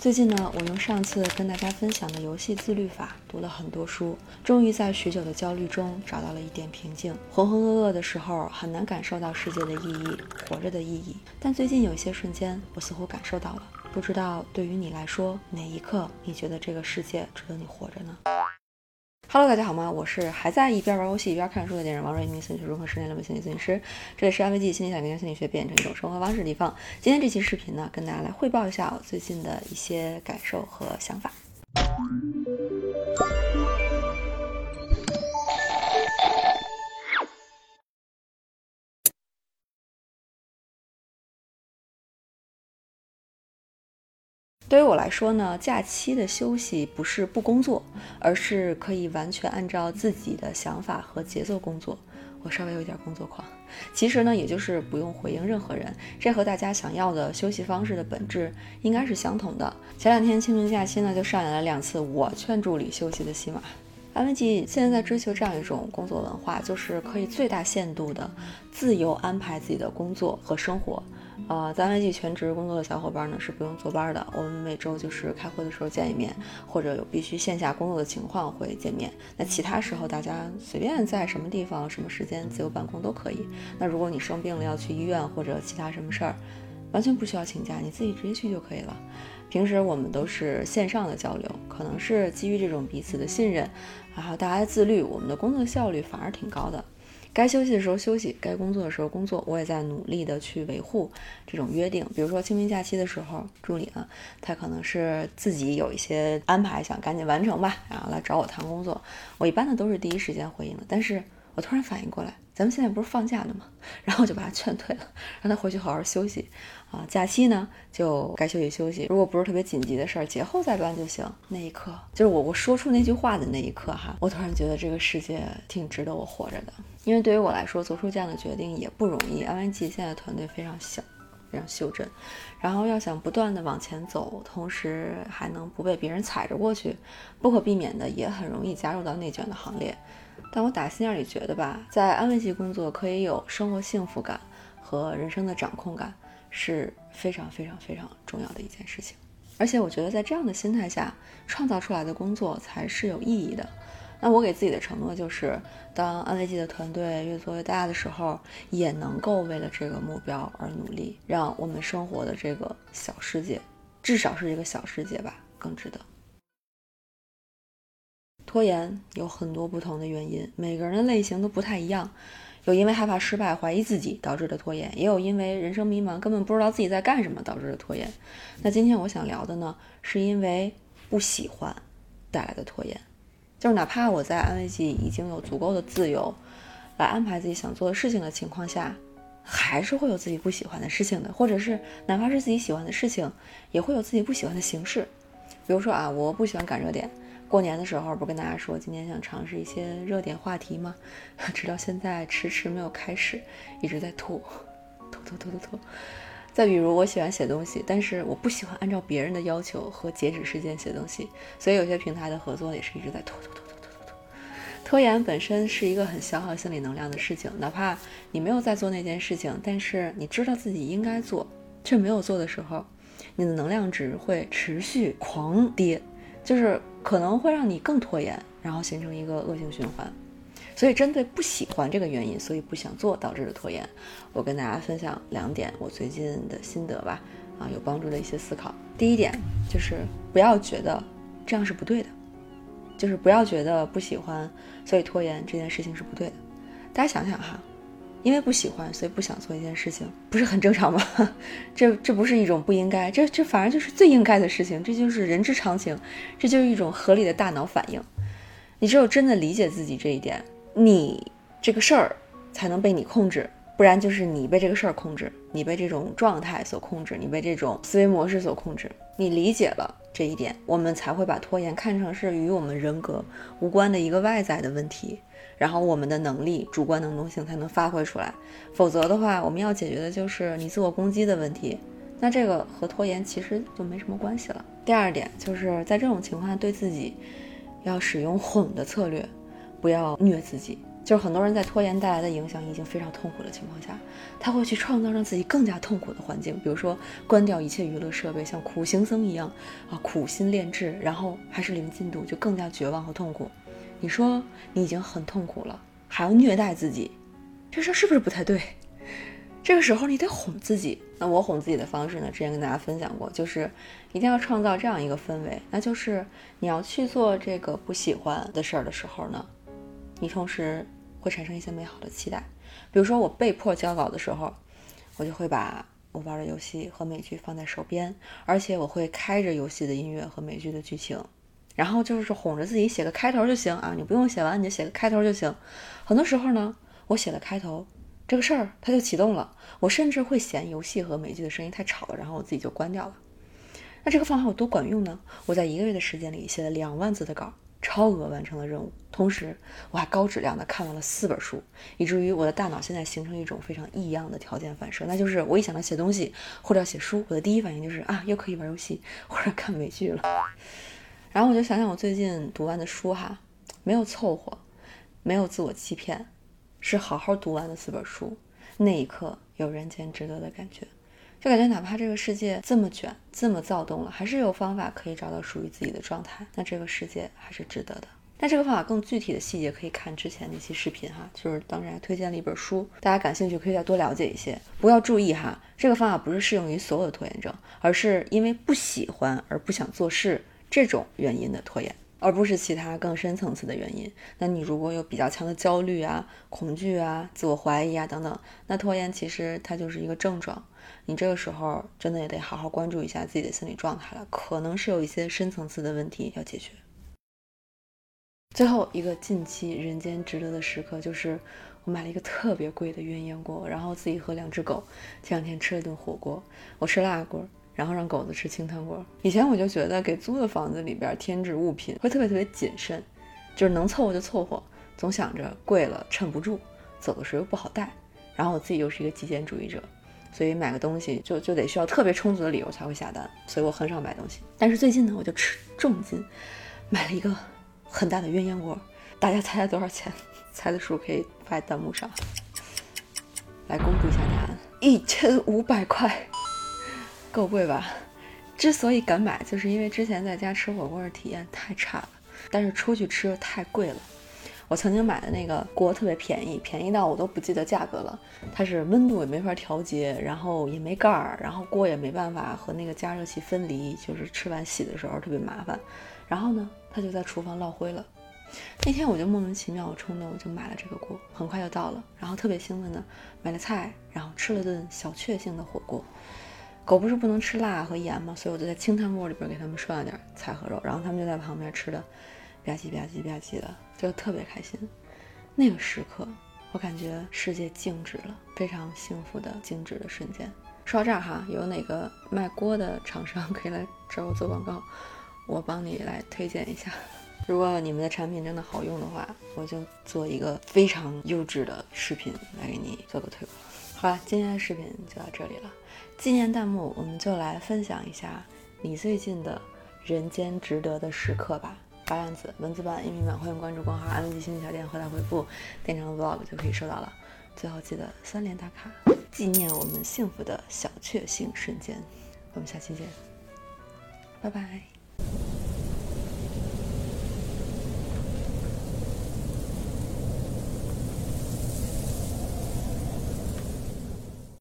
最近呢，我用上次跟大家分享的游戏自律法读了很多书，终于在许久的焦虑中找到了一点平静。浑浑噩噩的时候，很难感受到世界的意义，活着的意义。但最近有一些瞬间，我似乎感受到了。不知道对于你来说，哪一刻你觉得这个世界值得你活着呢？Hello，大家好吗？我是还在一边玩游戏一边看书的电影王瑞，一名心理学如何十年的心理咨询师。这里是安慰剂心理小明心理学变成一种生活方式的地方。今天这期视频呢，跟大家来汇报一下我最近的一些感受和想法。对于我来说呢，假期的休息不是不工作，而是可以完全按照自己的想法和节奏工作。我稍微有点工作狂，其实呢，也就是不用回应任何人。这和大家想要的休息方式的本质应该是相同的。前两天清明假期呢，就上演了两次我劝助理休息的戏码。安慰剂现在在追求这样一种工作文化，就是可以最大限度的自由安排自己的工作和生活。呃，在安慰剂全职工作的小伙伴呢是不用坐班的，我们每周就是开会的时候见一面，或者有必须线下工作的情况会见面。那其他时候大家随便在什么地方、什么时间自由办公都可以。那如果你生病了要去医院或者其他什么事儿，完全不需要请假，你自己直接去就可以了。平时我们都是线上的交流，可能是基于这种彼此的信任，然后大家自律，我们的工作效率反而挺高的。该休息的时候休息，该工作的时候工作，我也在努力的去维护这种约定。比如说清明假期的时候，助理呢，他可能是自己有一些安排，想赶紧完成吧，然后来找我谈工作。我一般的都是第一时间回应的，但是我突然反应过来。咱们现在不是放假呢吗？然后就把他劝退了，让他回去好好休息啊。假期呢就该休息休息，如果不是特别紧急的事儿，节后再办就行。那一刻，就是我我说出那句话的那一刻哈，我突然觉得这个世界挺值得我活着的。因为对于我来说，做出这样的决定也不容易。安慰剂现在团队非常小，非常袖珍，然后要想不断的往前走，同时还能不被别人踩着过去，不可避免的也很容易加入到内卷的行列。但我打心眼里觉得吧，在安慰剂工作可以有生活幸福感和人生的掌控感，是非常非常非常重要的一件事情。而且我觉得在这样的心态下创造出来的工作才是有意义的。那我给自己的承诺就是，当安慰剂的团队越做越大的时候，也能够为了这个目标而努力，让我们生活的这个小世界，至少是一个小世界吧，更值得。拖延有很多不同的原因，每个人的类型都不太一样。有因为害怕失败、怀疑自己导致的拖延，也有因为人生迷茫、根本不知道自己在干什么导致的拖延。那今天我想聊的呢，是因为不喜欢带来的拖延。就是哪怕我在安慰剂已经有足够的自由来安排自己想做的事情的情况下，还是会有自己不喜欢的事情的，或者是哪怕是自己喜欢的事情，也会有自己不喜欢的形式。比如说啊，我不喜欢赶热点。过年的时候，不跟大家说今年想尝试一些热点话题吗？直到现在迟迟没有开始，一直在拖，拖拖拖拖拖。再比如，我喜欢写东西，但是我不喜欢按照别人的要求和截止时间写东西，所以有些平台的合作也是一直在拖拖拖拖拖拖拖。拖延本身是一个很消耗心理能量的事情，哪怕你没有在做那件事情，但是你知道自己应该做却没有做的时候，你的能量值会持续狂跌，就是。可能会让你更拖延，然后形成一个恶性循环。所以，针对不喜欢这个原因，所以不想做导致的拖延，我跟大家分享两点我最近的心得吧，啊，有帮助的一些思考。第一点就是不要觉得这样是不对的，就是不要觉得不喜欢所以拖延这件事情是不对的。大家想想哈。因为不喜欢，所以不想做一件事情，不是很正常吗？这这不是一种不应该，这这反而就是最应该的事情，这就是人之常情，这就是一种合理的大脑反应。你只有真的理解自己这一点，你这个事儿才能被你控制，不然就是你被这个事儿控制，你被这种状态所控制，你被这种思维模式所控制。你理解了这一点，我们才会把拖延看成是与我们人格无关的一个外在的问题。然后我们的能力、主观能动性才能发挥出来，否则的话，我们要解决的就是你自我攻击的问题。那这个和拖延其实就没什么关系了。第二点就是在这种情况下，对自己要使用哄的策略，不要虐自己。就是很多人在拖延带来的影响已经非常痛苦的情况下，他会去创造让自己更加痛苦的环境，比如说关掉一切娱乐设备，像苦行僧一样啊，苦心炼制，然后还是零进度，就更加绝望和痛苦。你说你已经很痛苦了，还要虐待自己，这事儿是不是不太对？这个时候你得哄自己。那我哄自己的方式呢？之前跟大家分享过，就是一定要创造这样一个氛围，那就是你要去做这个不喜欢的事儿的时候呢，你同时会产生一些美好的期待。比如说我被迫交稿的时候，我就会把我玩的游戏和美剧放在手边，而且我会开着游戏的音乐和美剧的剧情，然后就是哄着自己写个开头就行啊，你不用写完你就写个开头就行。很多时候呢，我写了开头。这个事儿它就启动了，我甚至会嫌游戏和美剧的声音太吵了，然后我自己就关掉了。那这个方法有多管用呢？我在一个月的时间里写了两万字的稿，超额完成了任务，同时我还高质量的看完了四本书，以至于我的大脑现在形成一种非常异样的条件反射，那就是我一想到写东西或者要写书，我的第一反应就是啊，又可以玩游戏或者看美剧了。然后我就想想我最近读完的书哈，没有凑合，没有自我欺骗。是好好读完的四本书，那一刻有人间值得的感觉，就感觉哪怕这个世界这么卷，这么躁动了，还是有方法可以找到属于自己的状态，那这个世界还是值得的。那这个方法更具体的细节可以看之前那期视频哈，就是当时还推荐了一本书，大家感兴趣可以再多了解一些。不要注意哈，这个方法不是适用于所有的拖延症，而是因为不喜欢而不想做事这种原因的拖延。而不是其他更深层次的原因。那你如果有比较强的焦虑啊、恐惧啊、自我怀疑啊等等，那拖延其实它就是一个症状。你这个时候真的也得好好关注一下自己的心理状态了，可能是有一些深层次的问题要解决。最后一个近期人间值得的时刻，就是我买了一个特别贵的鸳鸯锅，然后自己和两只狗前两天吃了顿火锅，我吃辣锅。然后让狗子吃清汤锅。以前我就觉得给租的房子里边添置物品会特别特别谨慎，就是能凑合就凑合，总想着贵了撑不住，走的时候又不好带。然后我自己又是一个极简主义者，所以买个东西就就得需要特别充足的理由才会下单，所以我很少买东西。但是最近呢，我就吃重金买了一个很大的鸳鸯锅，大家猜猜多少钱？猜的数可以发在弹幕上。来公布一下答案：一千五百块。够贵吧？之所以敢买，就是因为之前在家吃火锅的体验太差了，但是出去吃又太贵了。我曾经买的那个锅特别便宜，便宜到我都不记得价格了。它是温度也没法调节，然后也没盖儿，然后锅也没办法和那个加热器分离，就是吃完洗的时候特别麻烦。然后呢，它就在厨房落灰了。那天我就莫名其妙冲动，我就买了这个锅，很快就到了，然后特别兴奋的买了菜，然后吃了顿小确幸的火锅。狗不是不能吃辣和盐吗？所以我就在清汤锅里边给他们涮了点菜和肉，然后他们就在旁边吃的吧唧吧唧吧唧的，就特别开心。那个时刻，我感觉世界静止了，非常幸福的静止的瞬间。说到这儿哈，有哪个卖锅的厂商可以来找我做广告，我帮你来推荐一下。如果你们的产品真的好用的话，我就做一个非常优质的视频来给你做个推广。好了，今天的视频就到这里了。纪念弹幕，我们就来分享一下你最近的人间值得的时刻吧。八样子文字版、音频版，欢迎关注公号“安吉星小店”，后台回复“店长 vlog” 就可以收到了。最后记得三连打卡，纪念我们幸福的小确幸瞬间。我们下期见，拜拜。